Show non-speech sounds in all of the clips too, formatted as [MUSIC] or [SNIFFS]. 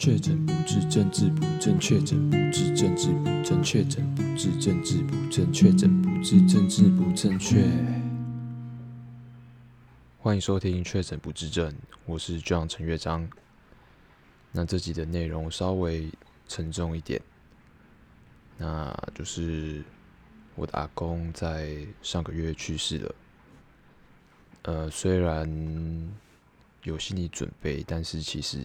确诊不治，政治不正确；确诊不治，政治不正确；确诊不治，政治不正确；确诊不治，政治不正确。欢迎收听《确诊不治症》，我是 John 陈乐章。那这集的内容稍微沉重一点，那就是我的阿公在上个月去世了。呃，虽然有心理准备，但是其实。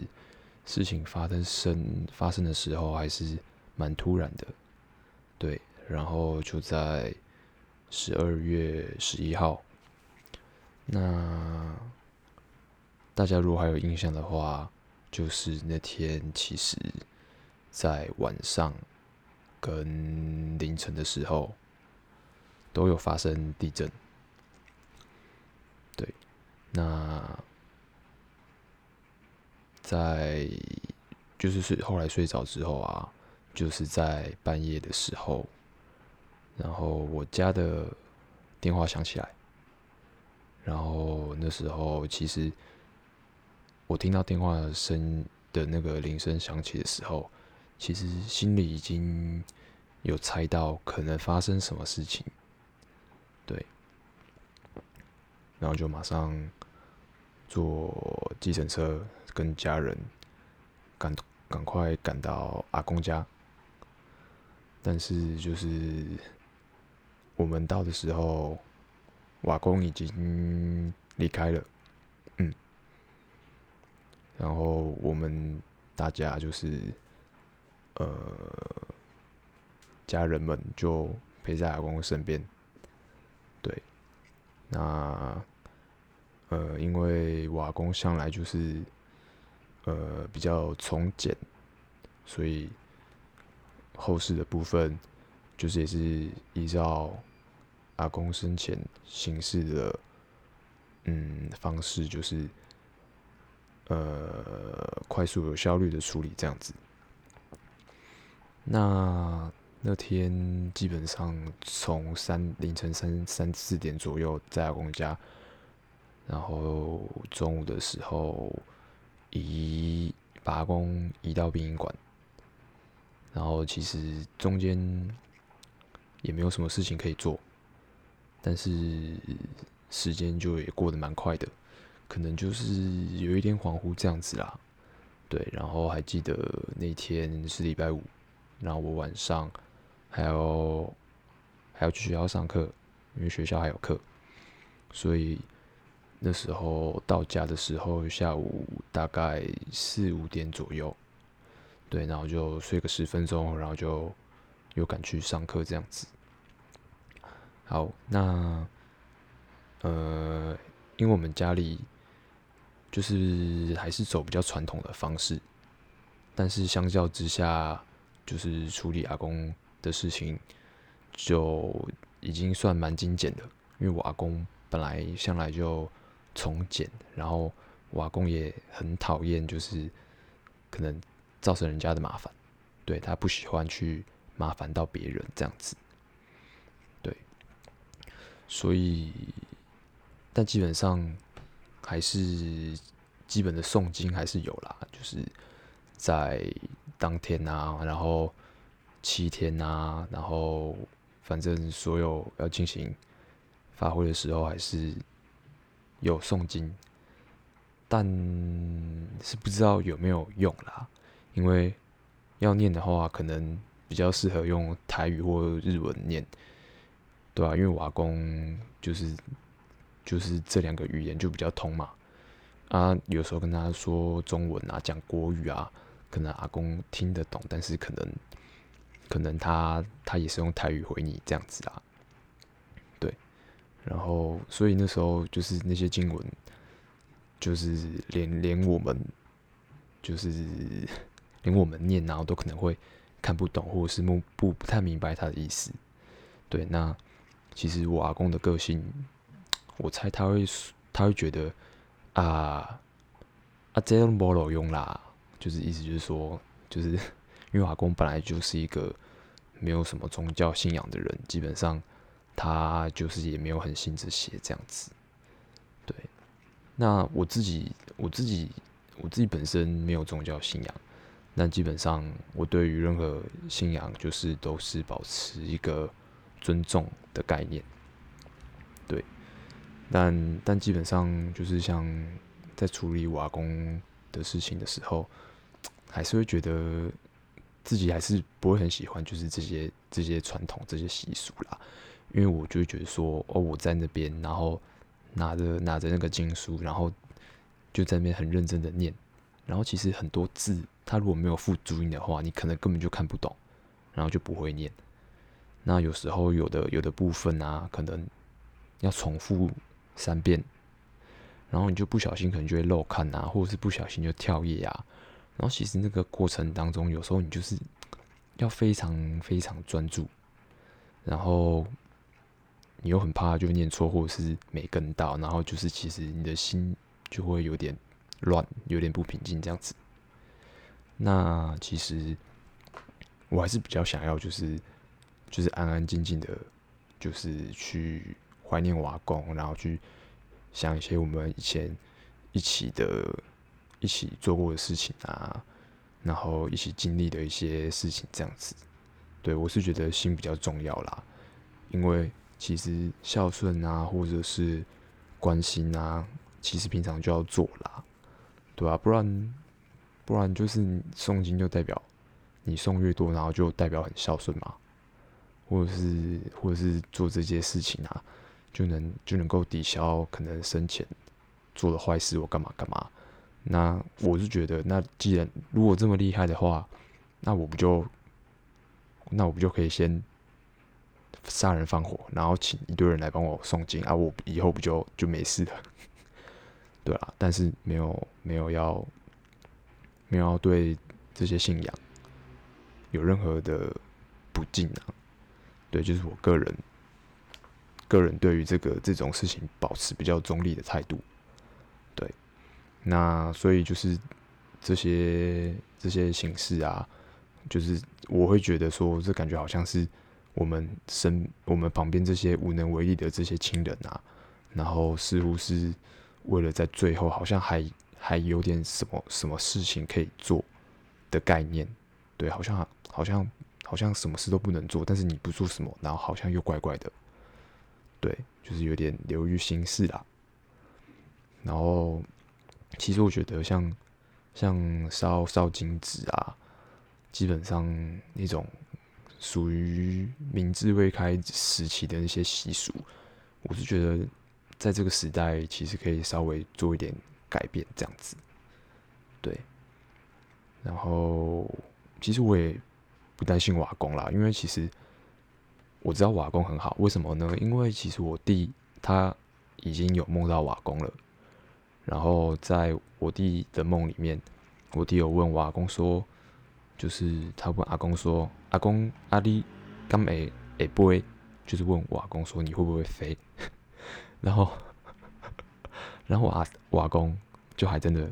事情发生生发生的时候还是蛮突然的，对，然后就在十二月十一号，那大家如果还有印象的话，就是那天其实，在晚上跟凌晨的时候都有发生地震，对，那。在就是睡后来睡着之后啊，就是在半夜的时候，然后我家的电话响起来，然后那时候其实我听到电话声的那个铃声响起的时候，其实心里已经有猜到可能发生什么事情，对，然后就马上坐计程车。跟家人赶赶快赶到阿公家，但是就是我们到的时候，瓦工已经离开了，嗯，然后我们大家就是呃家人们就陪在阿公身边，对，那呃因为瓦工向来就是。呃，比较从简，所以后事的部分就是也是依照阿公生前行事的嗯方式，就是呃快速有效率的处理这样子。那那天基本上从三凌晨三三四点左右在阿公家，然后中午的时候。移把阿公移到殡仪馆，然后其实中间也没有什么事情可以做，但是时间就也过得蛮快的，可能就是有一点恍惚这样子啦。对，然后还记得那天是礼拜五，然后我晚上还要还要去学校上课，因为学校还有课，所以。那时候到家的时候，下午大概四五点左右，对，然后就睡个十分钟，然后就又赶去上课这样子。好，那呃，因为我们家里就是还是走比较传统的方式，但是相较之下，就是处理阿公的事情就已经算蛮精简的，因为我阿公本来向来就。从简，然后瓦工也很讨厌，就是可能造成人家的麻烦，对，他不喜欢去麻烦到别人这样子，对，所以，但基本上还是基本的诵经还是有啦，就是在当天啊，然后七天啊，然后反正所有要进行发挥的时候还是。有诵经，但是不知道有没有用啦。因为要念的话，可能比较适合用台语或日文念，对啊，因为我阿公就是就是这两个语言就比较通嘛。啊，有时候跟他说中文啊，讲国语啊，可能阿公听得懂，但是可能可能他他也是用台语回你这样子啊。然后，所以那时候就是那些经文，就是连连我们，就是 [LAUGHS] 连我们念，然后都可能会看不懂，或者是不不不太明白他的意思。对，那其实我阿公的个性，我猜他会他会觉得啊啊这样没路用啦，就是意思就是说，就是 [LAUGHS] 因为阿公本来就是一个没有什么宗教信仰的人，基本上。他就是也没有很信这些这样子，对。那我自己，我自己，我自己本身没有宗教信仰，但基本上我对于任何信仰就是都是保持一个尊重的概念，对。但但基本上就是像在处理瓦工的事情的时候，还是会觉得自己还是不会很喜欢，就是这些这些传统这些习俗啦。因为我就觉得说，哦，我在那边，然后拿着拿着那个经书，然后就在那边很认真的念，然后其实很多字，它如果没有附注音的话，你可能根本就看不懂，然后就不会念。那有时候有的有的部分啊，可能要重复三遍，然后你就不小心可能就会漏看啊，或者是不小心就跳页啊。然后其实那个过程当中，有时候你就是要非常非常专注，然后。你又很怕就念错，或者是没跟到，然后就是其实你的心就会有点乱，有点不平静这样子。那其实我还是比较想要，就是就是安安静静的，就是去怀念我阿公，然后去想一些我们以前一起的、一起做过的事情啊，然后一起经历的一些事情这样子。对，我是觉得心比较重要啦，因为。其实孝顺啊，或者是关心啊，其实平常就要做啦，对啊，不然不然就是你诵经就代表你诵越多，然后就代表很孝顺嘛，或者是或者是做这些事情啊，就能就能够抵消可能生前做的坏事或干嘛干嘛。那我是觉得，那既然如果这么厉害的话，那我不就那我不就可以先。杀人放火，然后请一堆人来帮我诵经啊！我以后不就就没事了？[LAUGHS] 对啊，但是没有没有要没有要对这些信仰有任何的不敬啊！对，就是我个人个人对于这个这种事情保持比较中立的态度。对，那所以就是这些这些形式啊，就是我会觉得说，这感觉好像是。我们身我们旁边这些无能为力的这些亲人啊，然后似乎是为了在最后好像还还有点什么什么事情可以做的概念，对，好像好像好像什么事都不能做，但是你不做什么，然后好像又怪怪的，对，就是有点流于形式啦。然后其实我觉得像像烧烧金纸啊，基本上那种。属于明治未开时期的那些习俗，我是觉得在这个时代其实可以稍微做一点改变，这样子。对。然后，其实我也不担心瓦工啦，因为其实我知道瓦工很好。为什么呢？因为其实我弟他已经有梦到瓦工了。然后在我弟的梦里面，我弟有问瓦工说。就是他问阿公说：“阿公，阿弟刚会会飞？”就是问我阿公说：“你会不会飞？” [LAUGHS] 然后，[LAUGHS] 然后我阿我阿公就还真的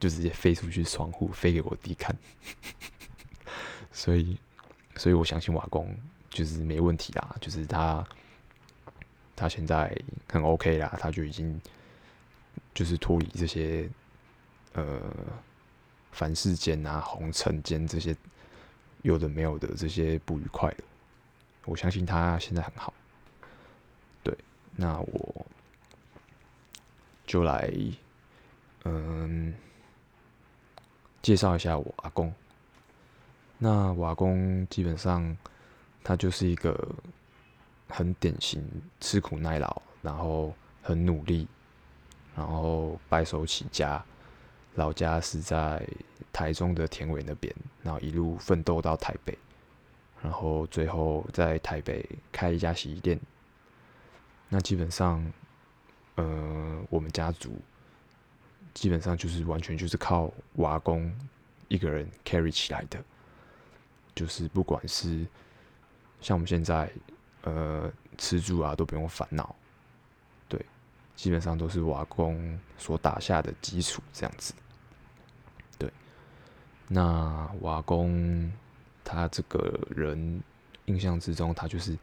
就直接飞出去窗户，飞给我弟看。[LAUGHS] 所以，所以我相信我阿公就是没问题啦，就是他他现在很 OK 啦，他就已经就是脱离这些呃。凡世间啊，红尘间这些有的没有的这些不愉快的，我相信他现在很好。对，那我就来嗯介绍一下我阿公。那我阿公基本上他就是一个很典型吃苦耐劳，然后很努力，然后白手起家。老家是在台中的田尾那边，然后一路奋斗到台北，然后最后在台北开一家洗衣店。那基本上，呃，我们家族基本上就是完全就是靠瓦工一个人 carry 起来的，就是不管是像我们现在，呃，吃住啊都不用烦恼，对，基本上都是瓦工所打下的基础这样子。那瓦工他这个人印象之中，他就是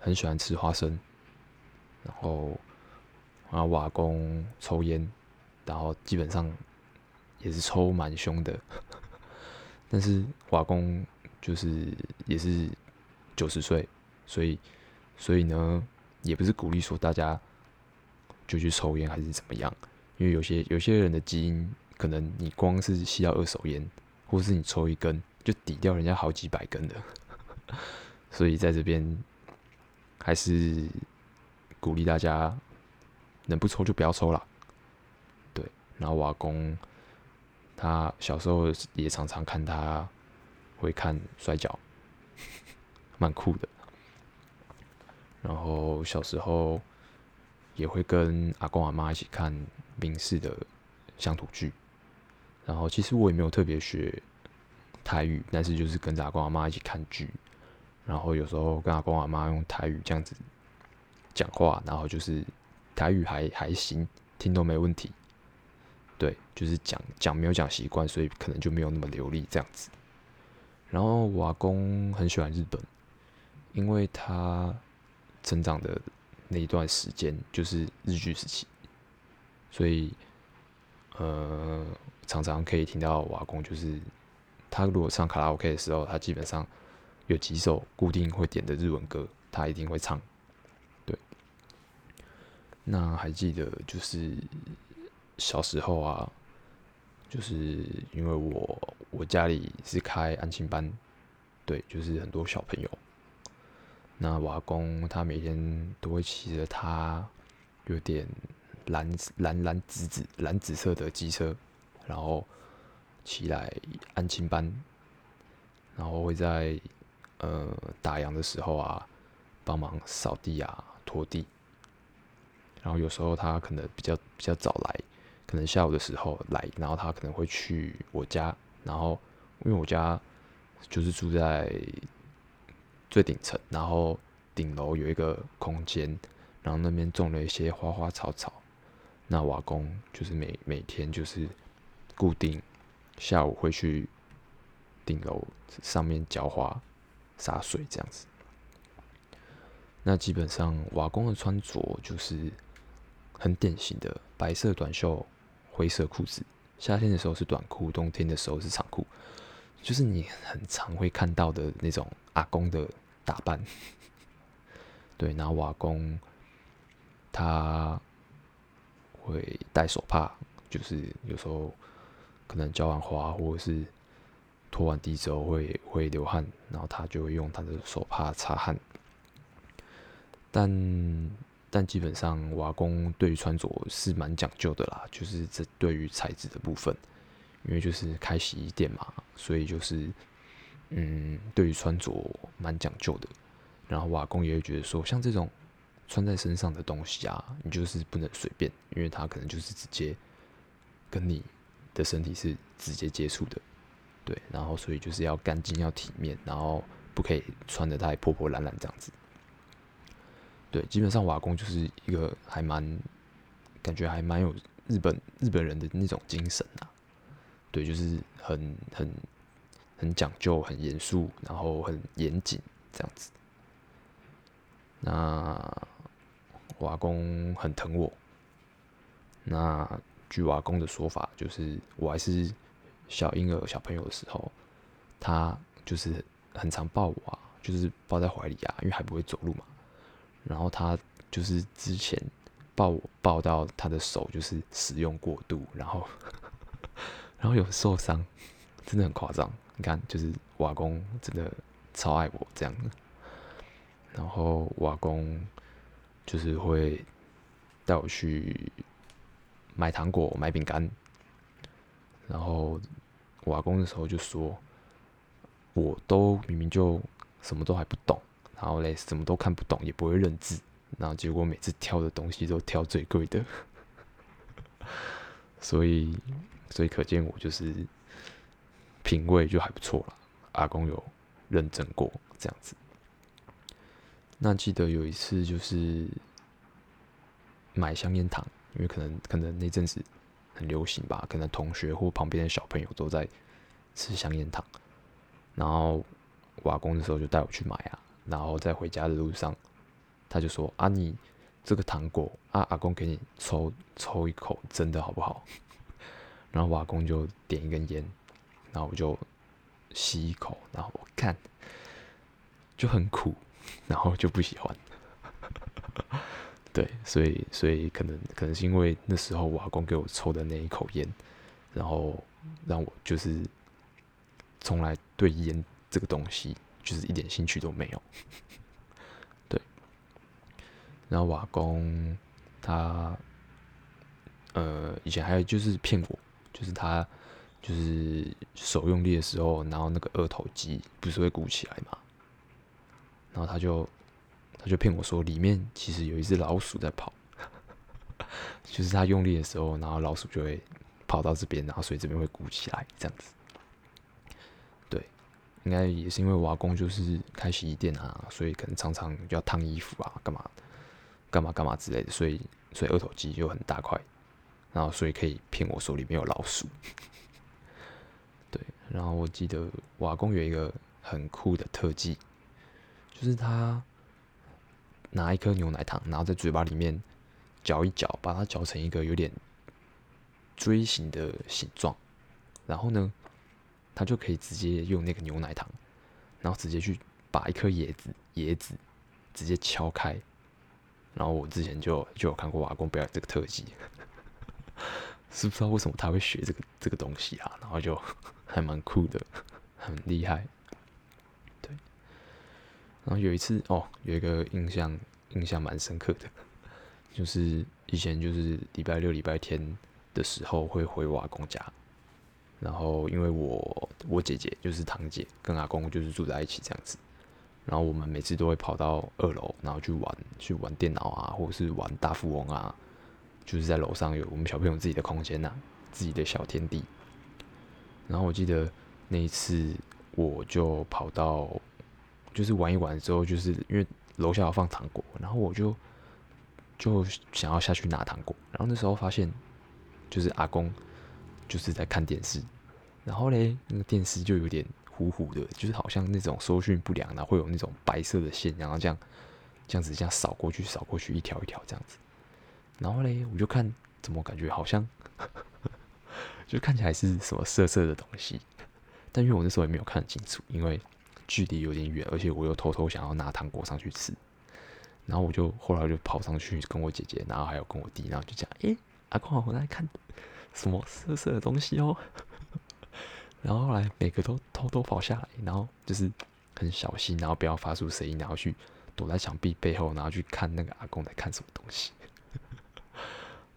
很喜欢吃花生，然后啊，瓦工抽烟，然后基本上也是抽蛮凶的，[LAUGHS] 但是瓦工就是也是九十岁，所以所以呢，也不是鼓励说大家就去抽烟还是怎么样，因为有些有些人的基因，可能你光是吸到二手烟，或是你抽一根就抵掉人家好几百根的，[LAUGHS] 所以在这边还是鼓励大家能不抽就不要抽了。对，然后我阿公。他小时候也常常看他会看摔跤，蛮酷的。然后小时候也会跟阿公阿妈一起看民视的乡土剧。然后其实我也没有特别学台语，但是就是跟着阿公阿妈一起看剧。然后有时候跟阿公阿妈用台语这样子讲话，然后就是台语还还行，听都没问题。对，就是讲讲没有讲习惯，所以可能就没有那么流利这样子。然后我阿公很喜欢日本，因为他成长的那一段时间就是日剧时期，所以呃常常可以听到瓦工就是他如果唱卡拉 OK 的时候，他基本上有几首固定会点的日文歌，他一定会唱。对，那还记得就是。小时候啊，就是因为我我家里是开安亲班，对，就是很多小朋友。那瓦工他每天都会骑着他有点蓝蓝蓝紫紫蓝紫色的机车，然后起来安亲班，然后会在呃打烊的时候啊帮忙扫地啊拖地，然后有时候他可能比较比较早来。可能下午的时候来，然后他可能会去我家，然后因为我家就是住在最顶层，然后顶楼有一个空间，然后那边种了一些花花草草。那瓦工就是每每天就是固定下午会去顶楼上面浇花、洒水这样子。那基本上瓦工的穿着就是很典型的白色短袖。灰色裤子，夏天的时候是短裤，冬天的时候是长裤，就是你很常会看到的那种阿公的打扮。[LAUGHS] 对，然后瓦工他会戴手帕，就是有时候可能浇完花或者是拖完地之后会会流汗，然后他就会用他的手帕擦汗，但。但基本上，瓦工对于穿着是蛮讲究的啦，就是这对于材质的部分，因为就是开洗衣店嘛，所以就是嗯，对于穿着蛮讲究的。然后瓦工也会觉得说，像这种穿在身上的东西啊，你就是不能随便，因为他可能就是直接跟你的身体是直接接触的，对。然后所以就是要干净、要体面，然后不可以穿得太破破烂烂这样子。对，基本上瓦工就是一个还蛮感觉还蛮有日本日本人的那种精神啊。对，就是很很很讲究、很严肃，然后很严谨这样子。那瓦工很疼我。那据瓦工的说法，就是我还是小婴儿、小朋友的时候，他就是很常抱我啊，就是抱在怀里啊，因为还不会走路嘛。然后他就是之前抱我抱到他的手就是使用过度，然后 [LAUGHS] 然后有受伤，真的很夸张。你看，就是瓦工真的超爱我这样。然后瓦工就是会带我去买糖果、买饼干。然后瓦工的时候就说，我都明明就什么都还不懂。然后嘞，什么都看不懂，也不会认字，然后结果每次挑的东西都挑最贵的，[LAUGHS] 所以，所以可见我就是品味就还不错了。阿公有认证过这样子。那记得有一次就是买香烟糖，因为可能可能那阵子很流行吧，可能同学或旁边的小朋友都在吃香烟糖，然后瓦工的时候就带我去买啊。然后在回家的路上，他就说：“啊，你这个糖果啊，阿公给你抽抽一口，真的好不好？” [LAUGHS] 然后瓦工就点一根烟，然后我就吸一口，然后我看就很苦，然后就不喜欢。对，所以所以可能可能是因为那时候我阿公给我抽的那一口烟，然后让我就是从来对烟这个东西就是一点兴趣都没有。[LAUGHS] 对，然后瓦工他呃以前还有就是骗我，就是他就是手用力的时候，然后那个二头肌不是会鼓起来嘛，然后他就。他就骗我说里面其实有一只老鼠在跑，[LAUGHS] 就是他用力的时候，然后老鼠就会跑到这边，然后所以这边会鼓起来这样子。对，应该也是因为瓦工就是开洗衣店啊，所以可能常常要烫衣服啊，干嘛干嘛干嘛之类的，所以所以二头肌就很大块，然后所以可以骗我说里面有老鼠。对，然后我记得瓦工有一个很酷的特技，就是他。拿一颗牛奶糖，然后在嘴巴里面嚼一嚼，把它嚼成一个有点锥形的形状，然后呢，他就可以直接用那个牛奶糖，然后直接去把一颗椰子椰子直接敲开。然后我之前就就有看过瓦工表演这个特技，是不知道为什么他会学这个这个东西啊？然后就还蛮酷的，很厉害。然后有一次哦，有一个印象印象蛮深刻的，[LAUGHS] 就是以前就是礼拜六礼拜天的时候会回我阿公家，然后因为我我姐姐就是堂姐跟阿公就是住在一起这样子，然后我们每次都会跑到二楼，然后去玩去玩电脑啊，或者是玩大富翁啊，就是在楼上有我们小朋友自己的空间呐，自己的小天地。然后我记得那一次我就跑到。就是玩一玩之后，就是因为楼下要放糖果，然后我就就想要下去拿糖果，然后那时候发现就是阿公就是在看电视，然后嘞那个电视就有点糊糊的，就是好像那种收讯不良，然后会有那种白色的线，然后这样这样子这样扫过去扫过去一条一条这样子，然后嘞我就看怎么感觉好像 [LAUGHS] 就看起来是什么色色的东西，但因为我那时候也没有看清楚，因为。距离有点远，而且我又偷偷想要拿糖果上去吃，然后我就后来就跑上去跟我姐姐，然后还有跟我弟，然后就讲：“诶，阿公，我在看什么色色的东西哦。”然后后来每个都偷偷跑下来，然后就是很小心，然后不要发出声音，然后去躲在墙壁背后，然后去看那个阿公在看什么东西。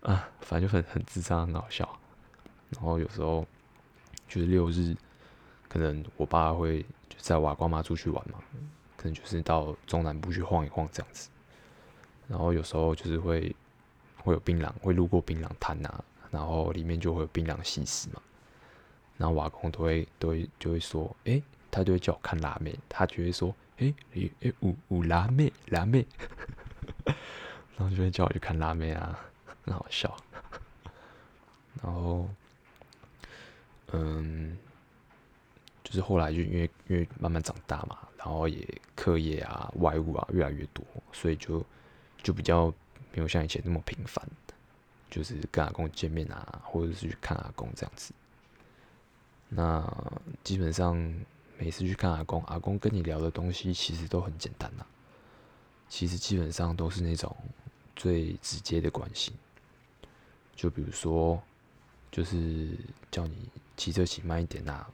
啊，反正就很很智障，很好笑。然后有时候就是六日，可能我爸会就。在我阿公妈出去玩嘛，可能就是到中南部去晃一晃这样子，然后有时候就是会会有槟榔，会路过槟榔摊呐，然后里面就会有槟榔西施嘛，然后我阿公都会都会就会说，诶、他就会叫我看辣妹，他就会说，诶诶诶，五五辣妹辣妹，[LAUGHS] 然后就会叫我去看辣妹啊，很好笑，[LAUGHS] 然后嗯。就是后来就因为因为慢慢长大嘛，然后也课业啊、外务啊越来越多，所以就就比较没有像以前那么频繁，就是跟阿公见面啊，或者是去看阿公这样子。那基本上每次去看阿公，阿公跟你聊的东西其实都很简单呐、其实基本上都是那种最直接的关心，就比如说就是叫你骑车骑慢一点呐。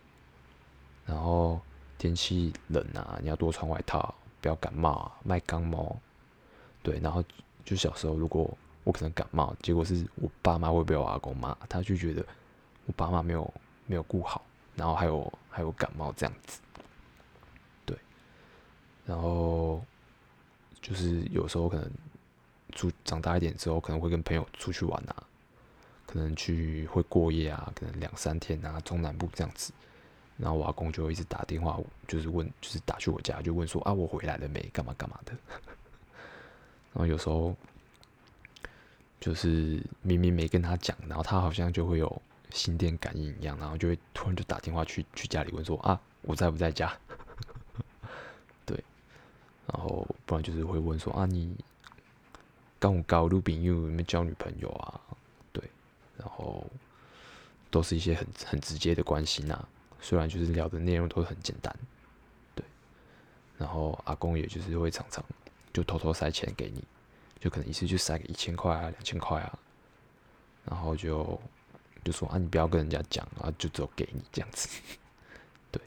然后天气冷啊，你要多穿外套，不要感冒啊，卖感冒。对，然后就小时候，如果我可能感冒，结果是我爸妈会被我阿公骂，他就觉得我爸妈没有没有顾好，然后还有还有感冒这样子。对，然后就是有时候可能出长大一点之后，可能会跟朋友出去玩啊，可能去会过夜啊，可能两三天啊，中南部这样子。然后我阿公就一直打电话，就是问，就是打去我家，就问说啊，我回来了没？干嘛干嘛的。[LAUGHS] 然后有时候就是明明没跟他讲，然后他好像就会有心电感应一样，然后就会突然就打电话去去家里问说啊，我在不在家？[LAUGHS] 对，然后不然就是会问说啊，你刚我高路边有没有交女朋友啊？对，然后都是一些很很直接的关心、啊。虽然就是聊的内容都很简单，对，然后阿公也就是会常常就偷偷塞钱给你，就可能一次就塞个一千块啊、两千块啊，然后就就说啊，你不要跟人家讲啊，就只有给你这样子，[LAUGHS] 对，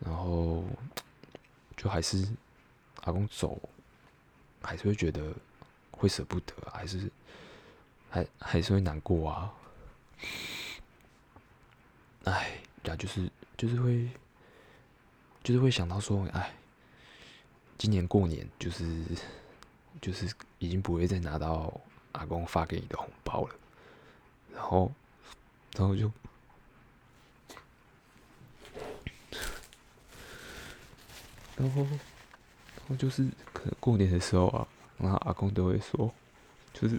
然后就还是阿公走，还是会觉得会舍不得，还是还还是会难过啊。哎，呀，就是就是会，就是会想到说，哎，今年过年就是就是已经不会再拿到阿公发给你的红包了，然后然后就，然后然后就是可能过年的时候啊，然后阿公都会说，就是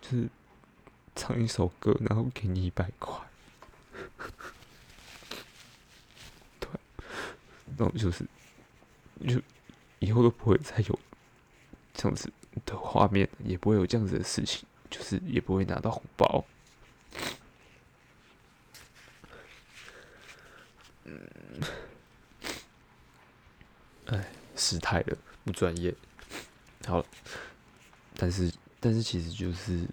就是唱一首歌，然后给你一百块。对，然后就是，就以后都不会再有这样子的画面，也不会有这样子的事情，就是也不会拿到红包。嗯，哎，失态了，不专业。好，但是但是其实就是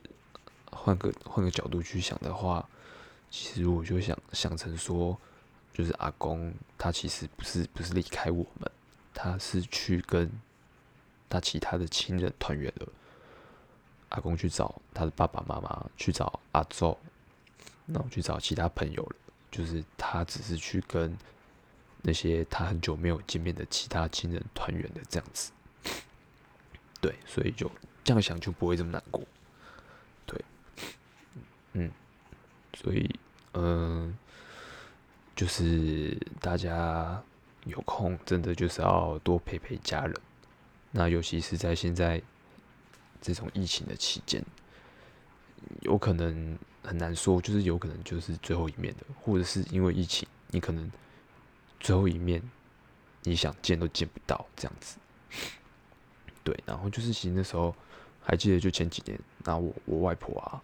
换个换个角度去想的话。其实我就想想成说，就是阿公他其实不是不是离开我们，他是去跟他其他的亲人团圆了。阿公去找他的爸爸妈妈，去找阿祖，然后去找其他朋友了。就是他只是去跟那些他很久没有见面的其他亲人团圆的这样子。对，所以就这样想就不会这么难过。对，嗯。所以，嗯、就是大家有空，真的就是要多陪陪家人。那尤其是在现在这种疫情的期间，有可能很难说，就是有可能就是最后一面的，或者是因为疫情，你可能最后一面你想见都见不到这样子。对，然后就是其实那时候还记得，就前几年，那我我外婆啊，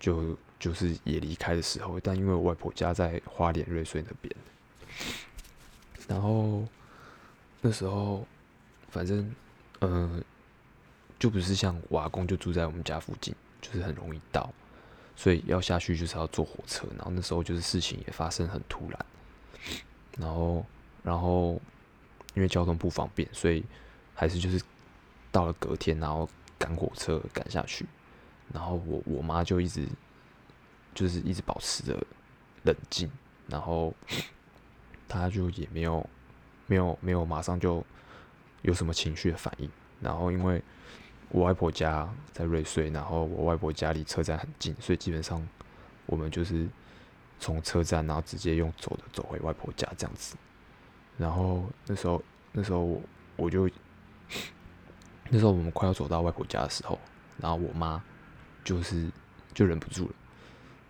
就。就是也离开的时候，但因为我外婆家在花莲瑞穗那边，然后那时候反正嗯、呃，就不是像瓦工就住在我们家附近，就是很容易到，所以要下去就是要坐火车，然后那时候就是事情也发生很突然，然后然后因为交通不方便，所以还是就是到了隔天，然后赶火车赶下去，然后我我妈就一直。就是一直保持着冷静，然后 [SNIFFS] 他就也没有没有没有马上就有什么情绪的反应。然后因为我外婆家在瑞穗，然后我外婆家离车站很近，所以基本上我们就是从车站，然后直接用走的走回外婆家这样子。然后那时候那时候我我就 [SNIFFS] 那时候我们快要走到外婆家的时候，然后我妈就是就忍不住了。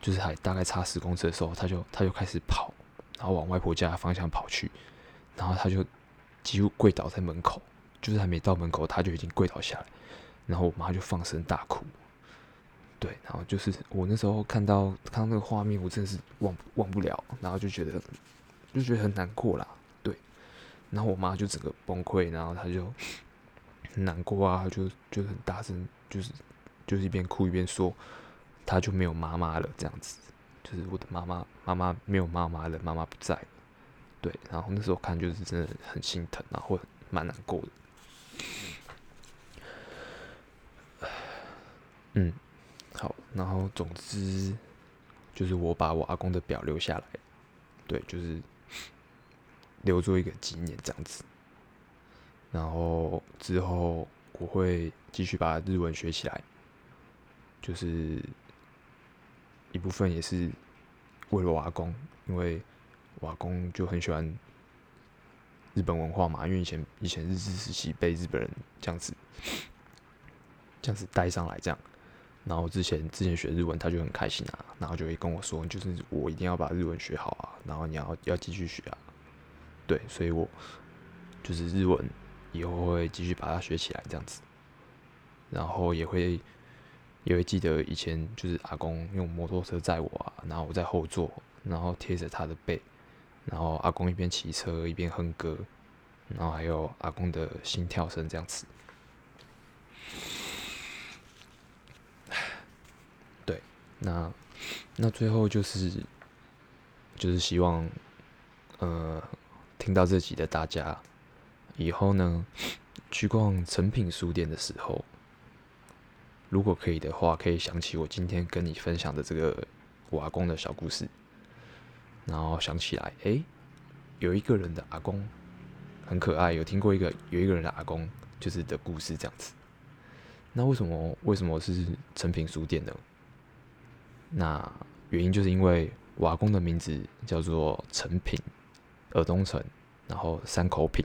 就是还大概差十公尺的时候，他就他就开始跑，然后往外婆家的方向跑去，然后他就几乎跪倒在门口，就是还没到门口，他就已经跪倒下来，然后我妈就放声大哭。对，然后就是我那时候看到看到那个画面，我真的是忘忘不了，然后就觉得就觉得很难过啦。对，然后我妈就整个崩溃，然后她就难过啊，就就很大声，就是就是一边哭一边说。他就没有妈妈了，这样子，就是我的妈妈，妈妈没有妈妈了，妈妈不在，对，然后那时候看就是真的很心疼，然后蛮难过的，嗯，好，然后总之就是我把我阿公的表留下来，对，就是留作一个纪念这样子，然后之后我会继续把日文学起来，就是。一部分也是为了瓦工，因为瓦工就很喜欢日本文化嘛，因为以前以前日治时期被日本人这样子这样子带上来，这样，然后之前之前学日文他就很开心啊，然后就会跟我说，就是我一定要把日文学好啊，然后你要要继续学啊，对，所以我就是日文以后会继续把它学起来这样子，然后也会。也会记得以前就是阿公用摩托车载我啊，然后我在后座，然后贴着他的背，然后阿公一边骑车一边哼歌，然后还有阿公的心跳声这样子。对，那那最后就是就是希望，呃，听到这集的大家以后呢，去逛诚品书店的时候，如果可以的话，可以想起我今天跟你分享的这个我阿公的小故事，然后想起来，哎，有一个人的阿公很可爱，有听过一个有一个人的阿公就是的故事这样子。那为什么为什么是成品书店呢？那原因就是因为瓦工的名字叫做成品，尔东城，然后三口品，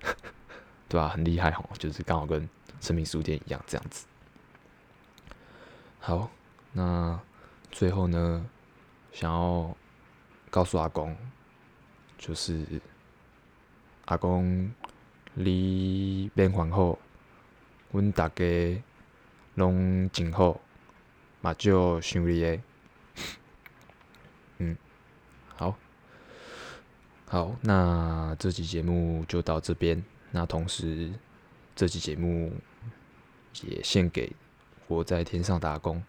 [LAUGHS] 对吧？很厉害哦，就是刚好跟成品书店一样这样子。好，那最后呢，想要告诉阿公，就是阿公，你免烦恼，阮大家拢真好，嘛少想你诶。[LAUGHS] 嗯，好，好，那这期节目就到这边。那同时，这期节目也献给。我在天上打工，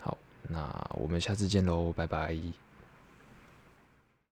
好，那我们下次见喽，拜拜。